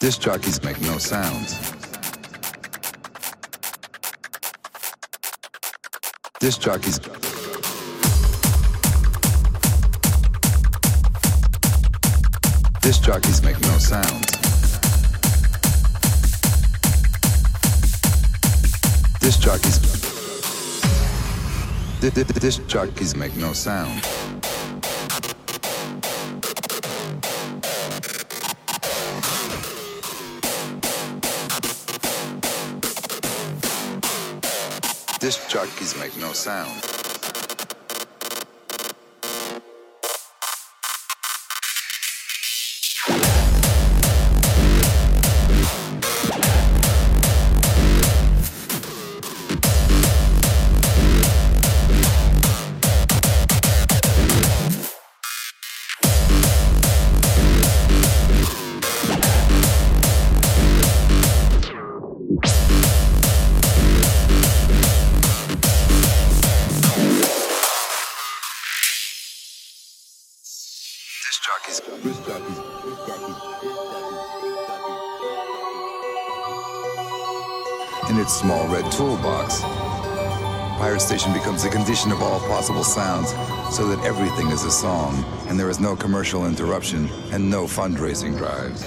Disc jockeys make no sounds. Disc jockeys. Disc jockeys make no sounds. Disc jockeys. Disc jockeys make no sound. Jockeys make no sound. Sounds so that everything is a song and there is no commercial interruption and no fundraising drives.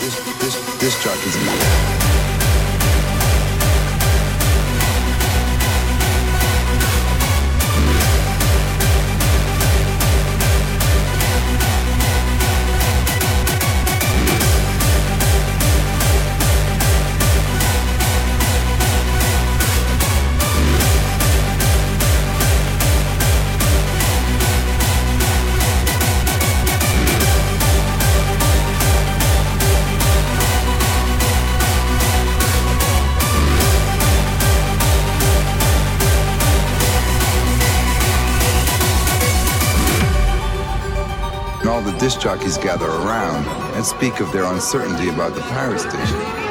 This, this, this truck is. Disc jockeys gather around and speak of their uncertainty about the pirate station.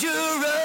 dangerous.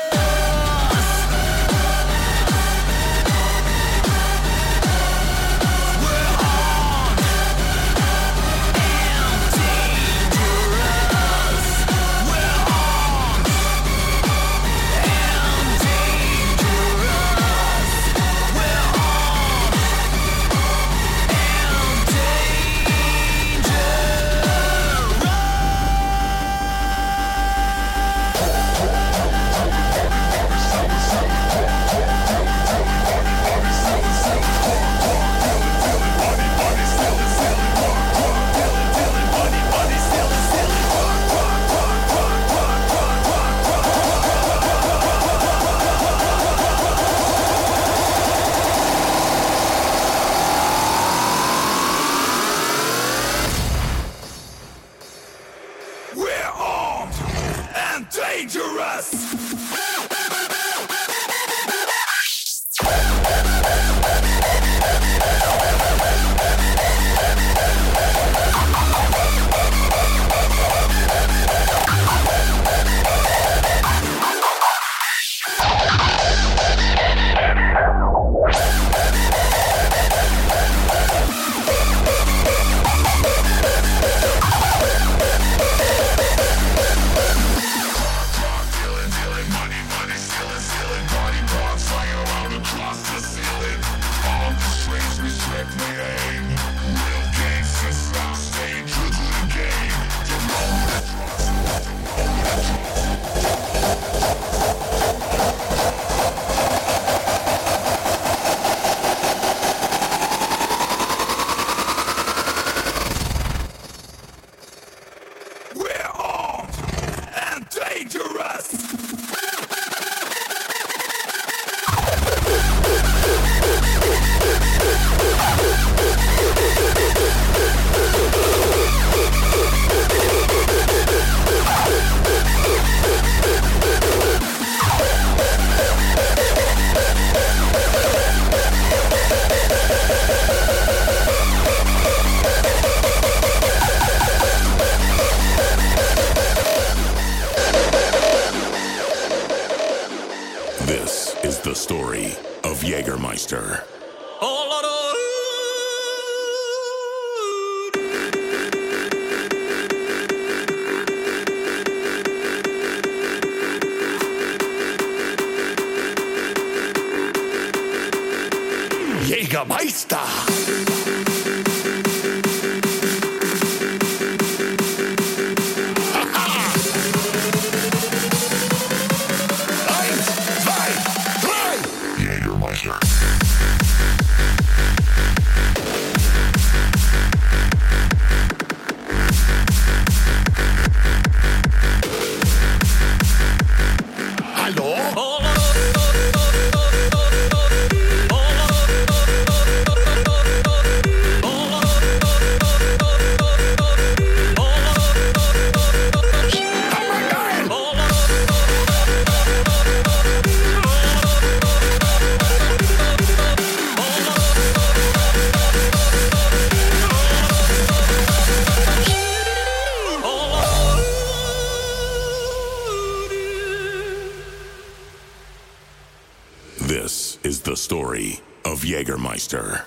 Jägermeister.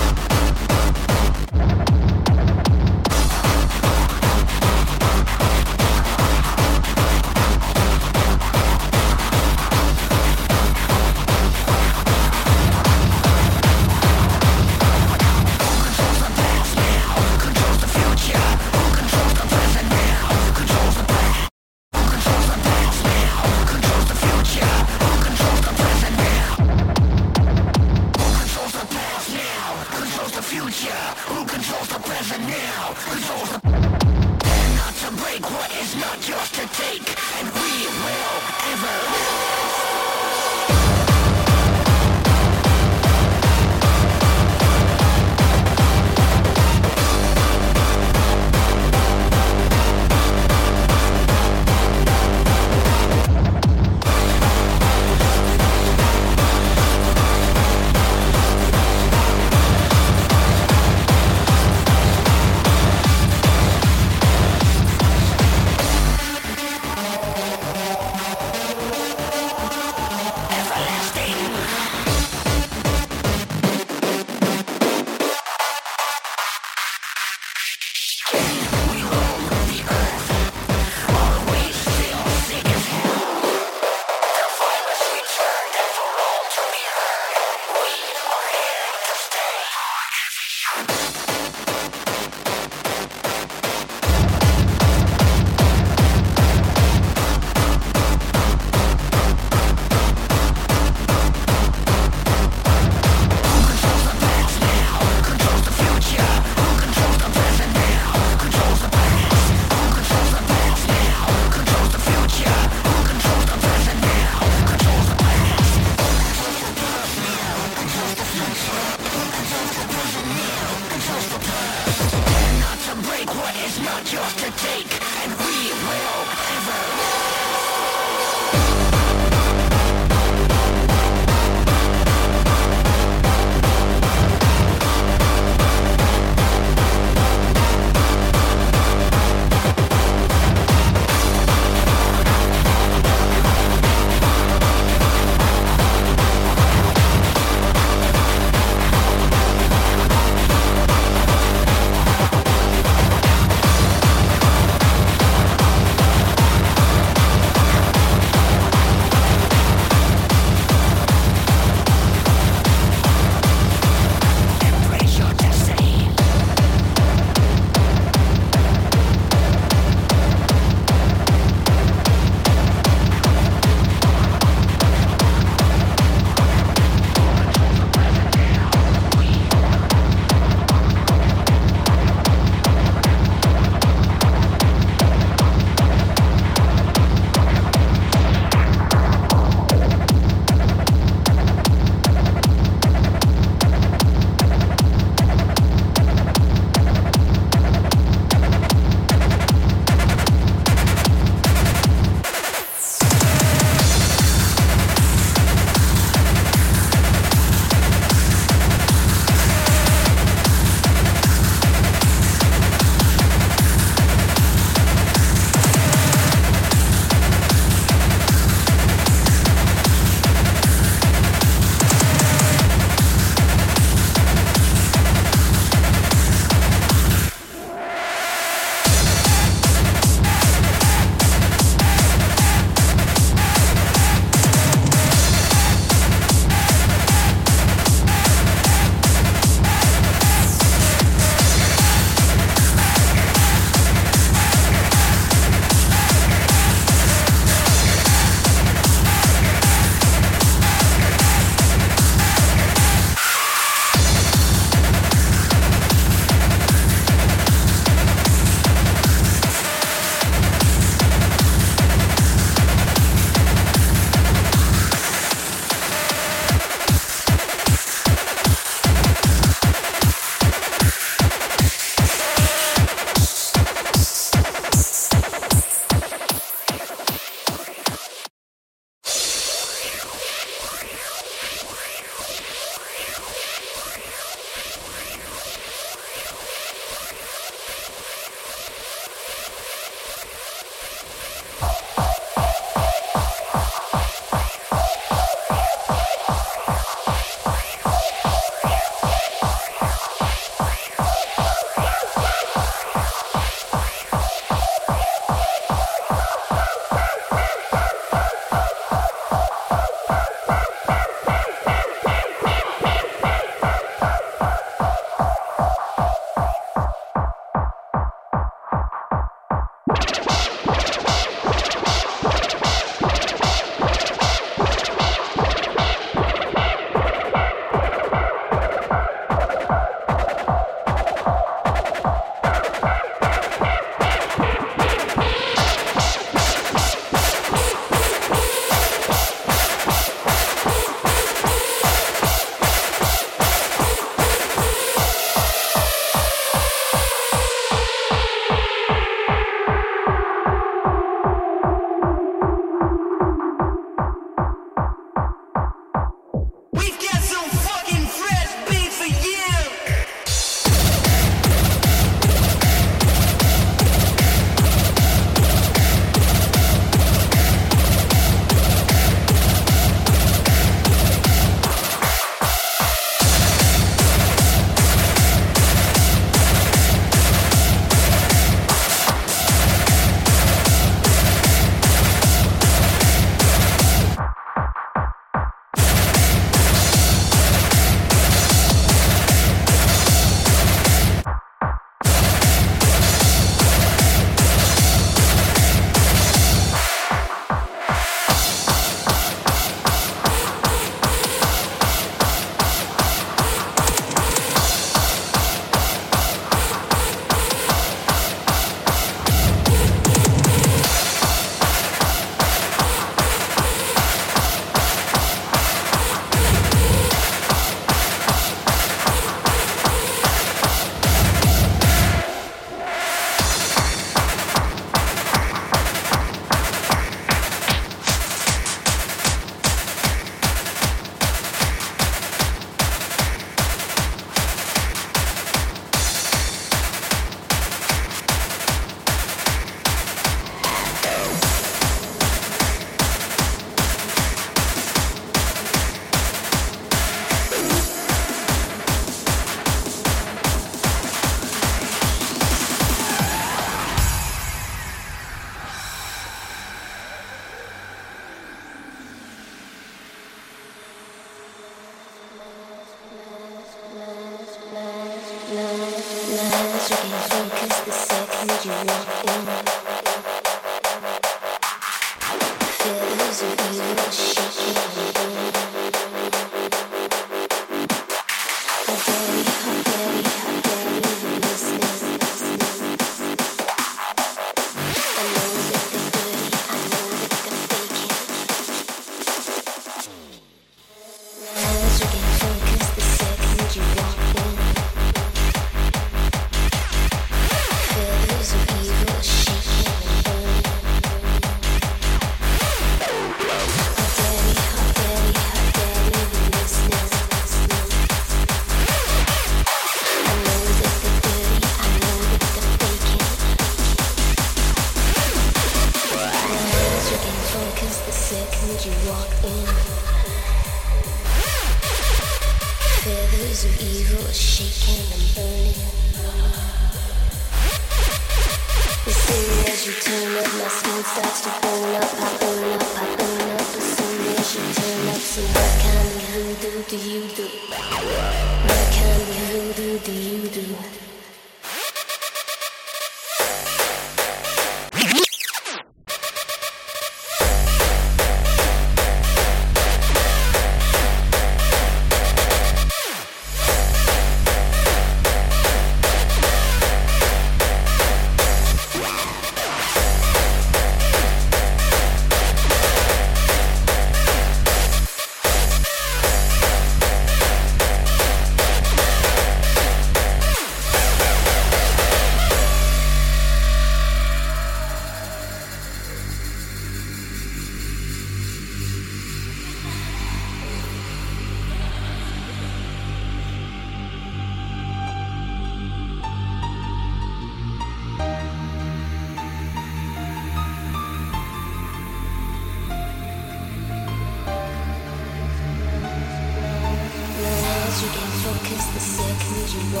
you.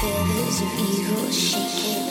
Feathers of evil shaking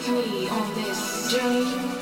is ours.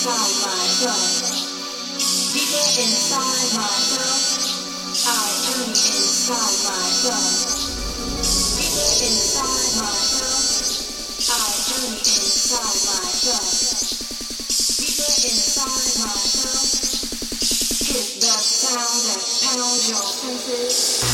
inside inside myself. I am inside myself. People inside myself. I am inside myself. People inside myself. Hit the sound that pounds your senses.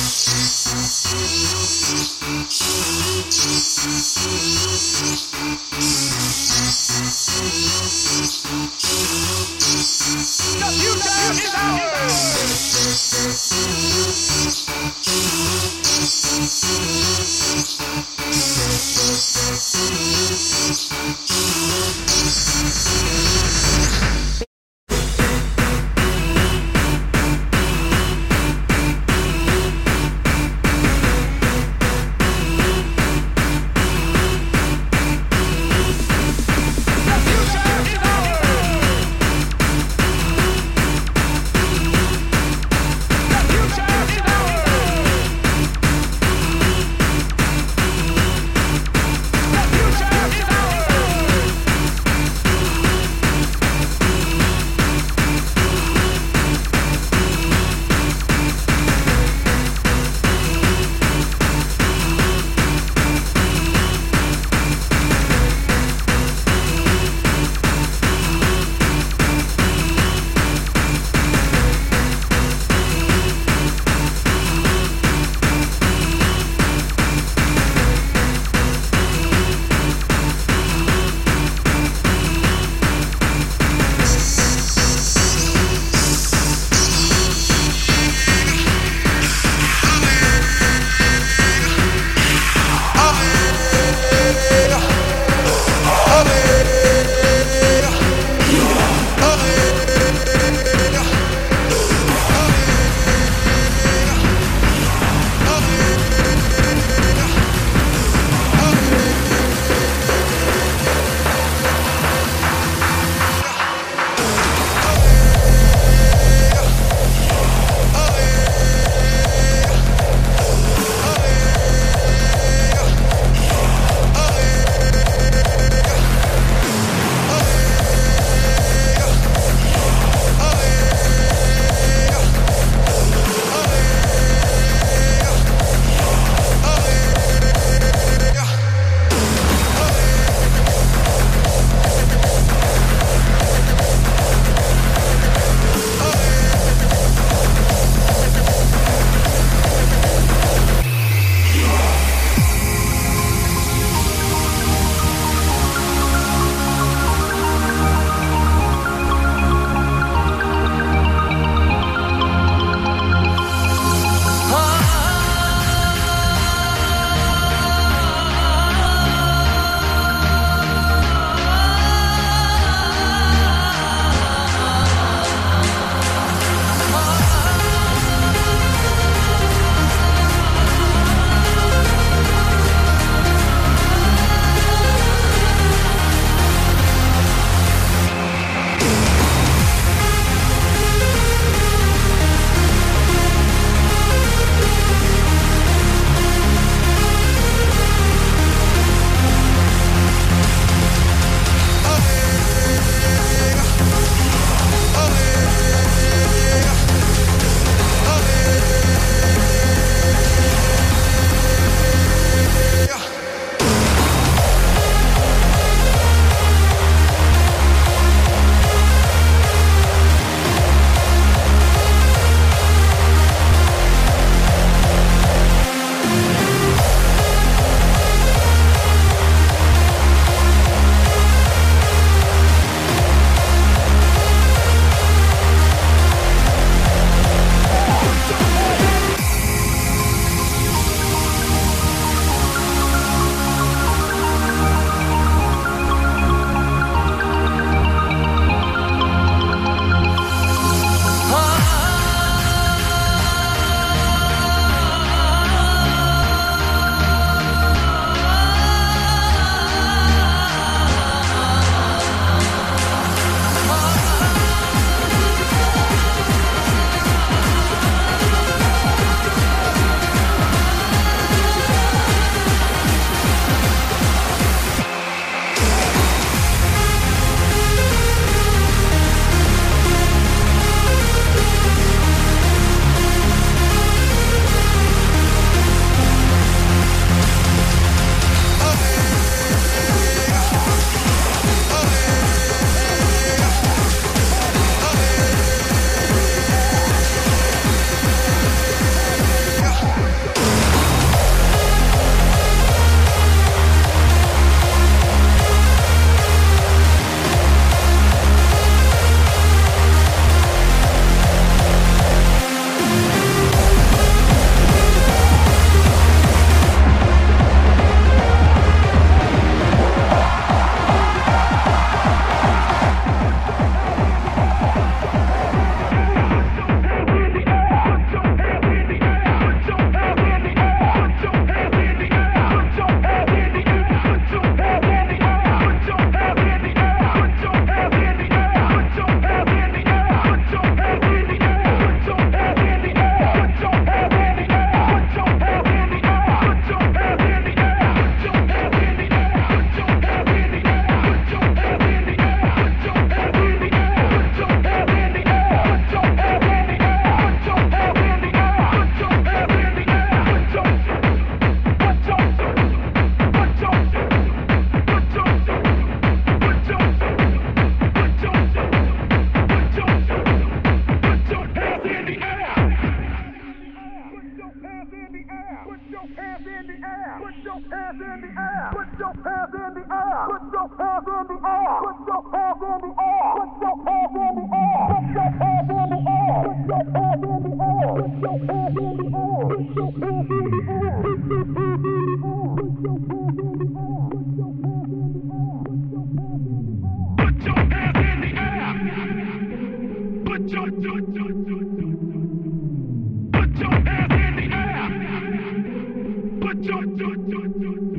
Get your North Face,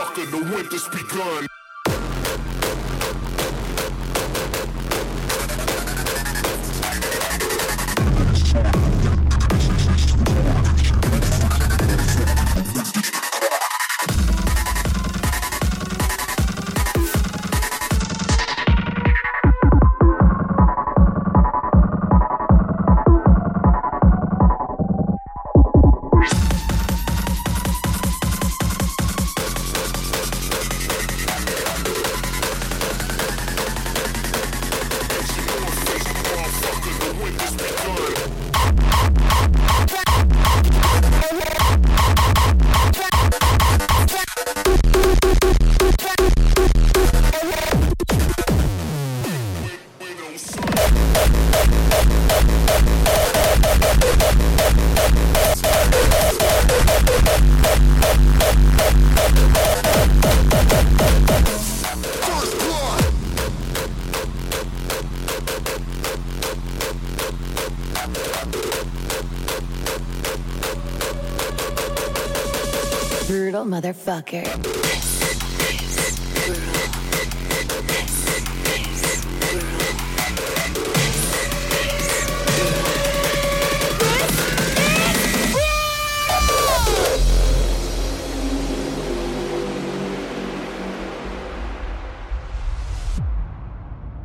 motherfucker, the winter's begun.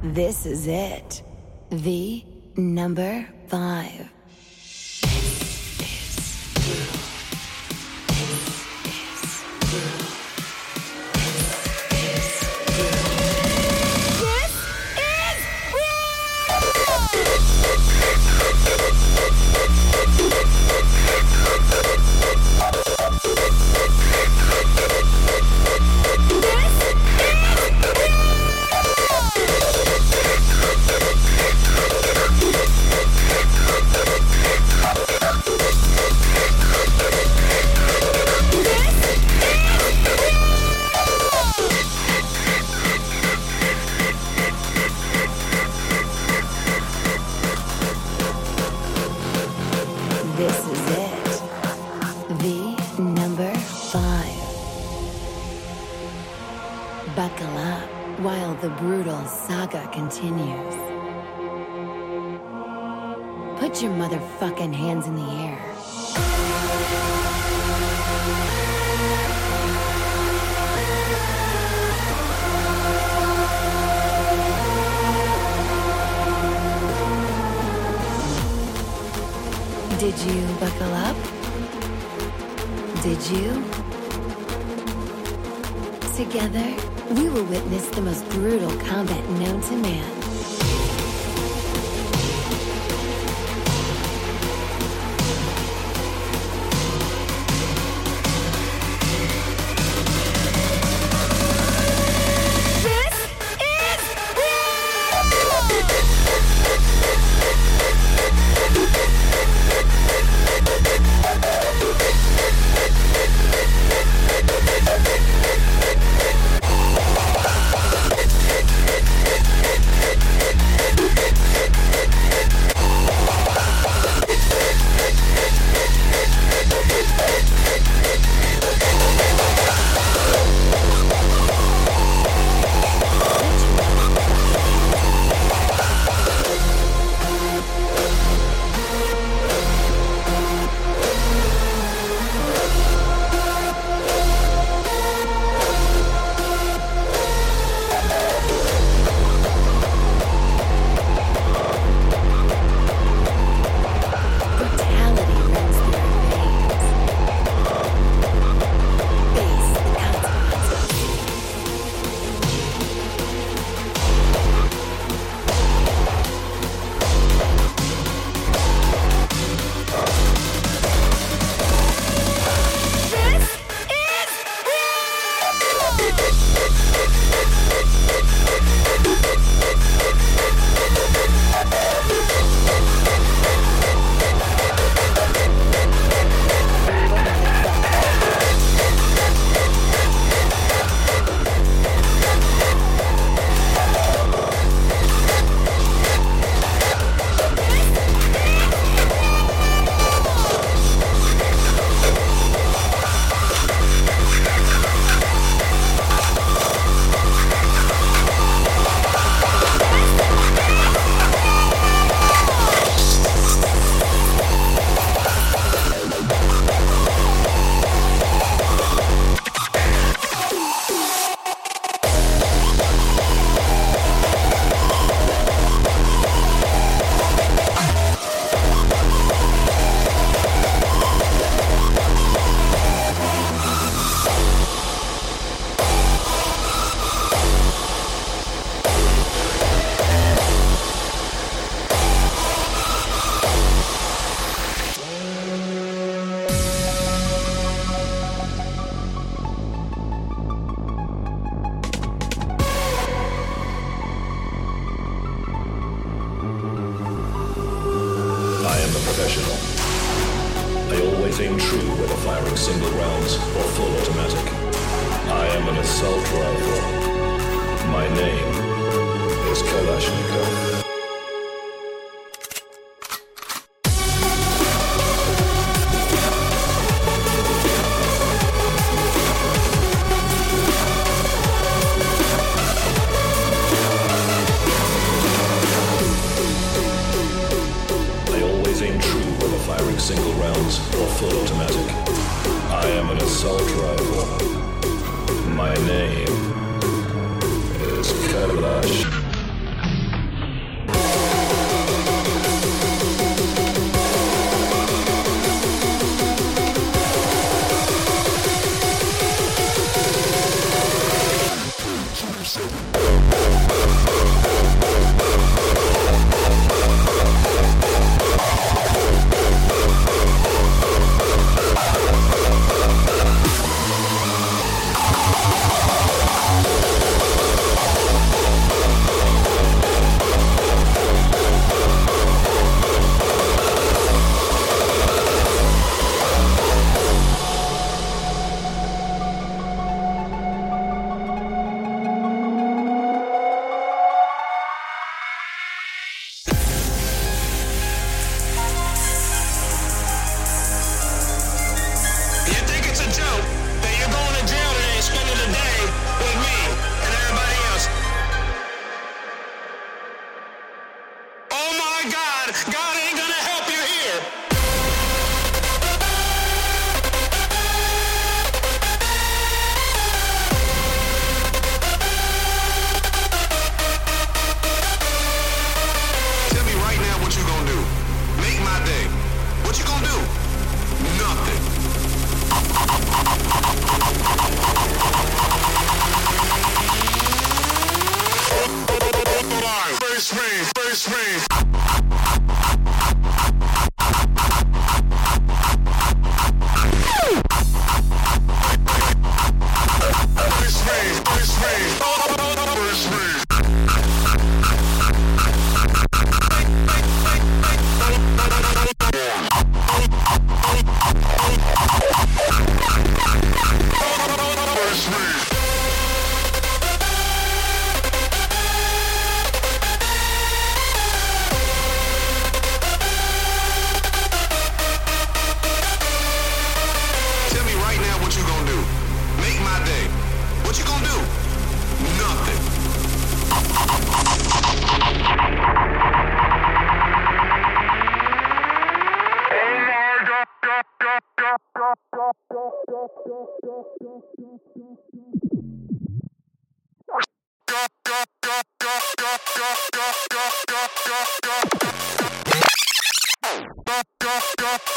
This is it.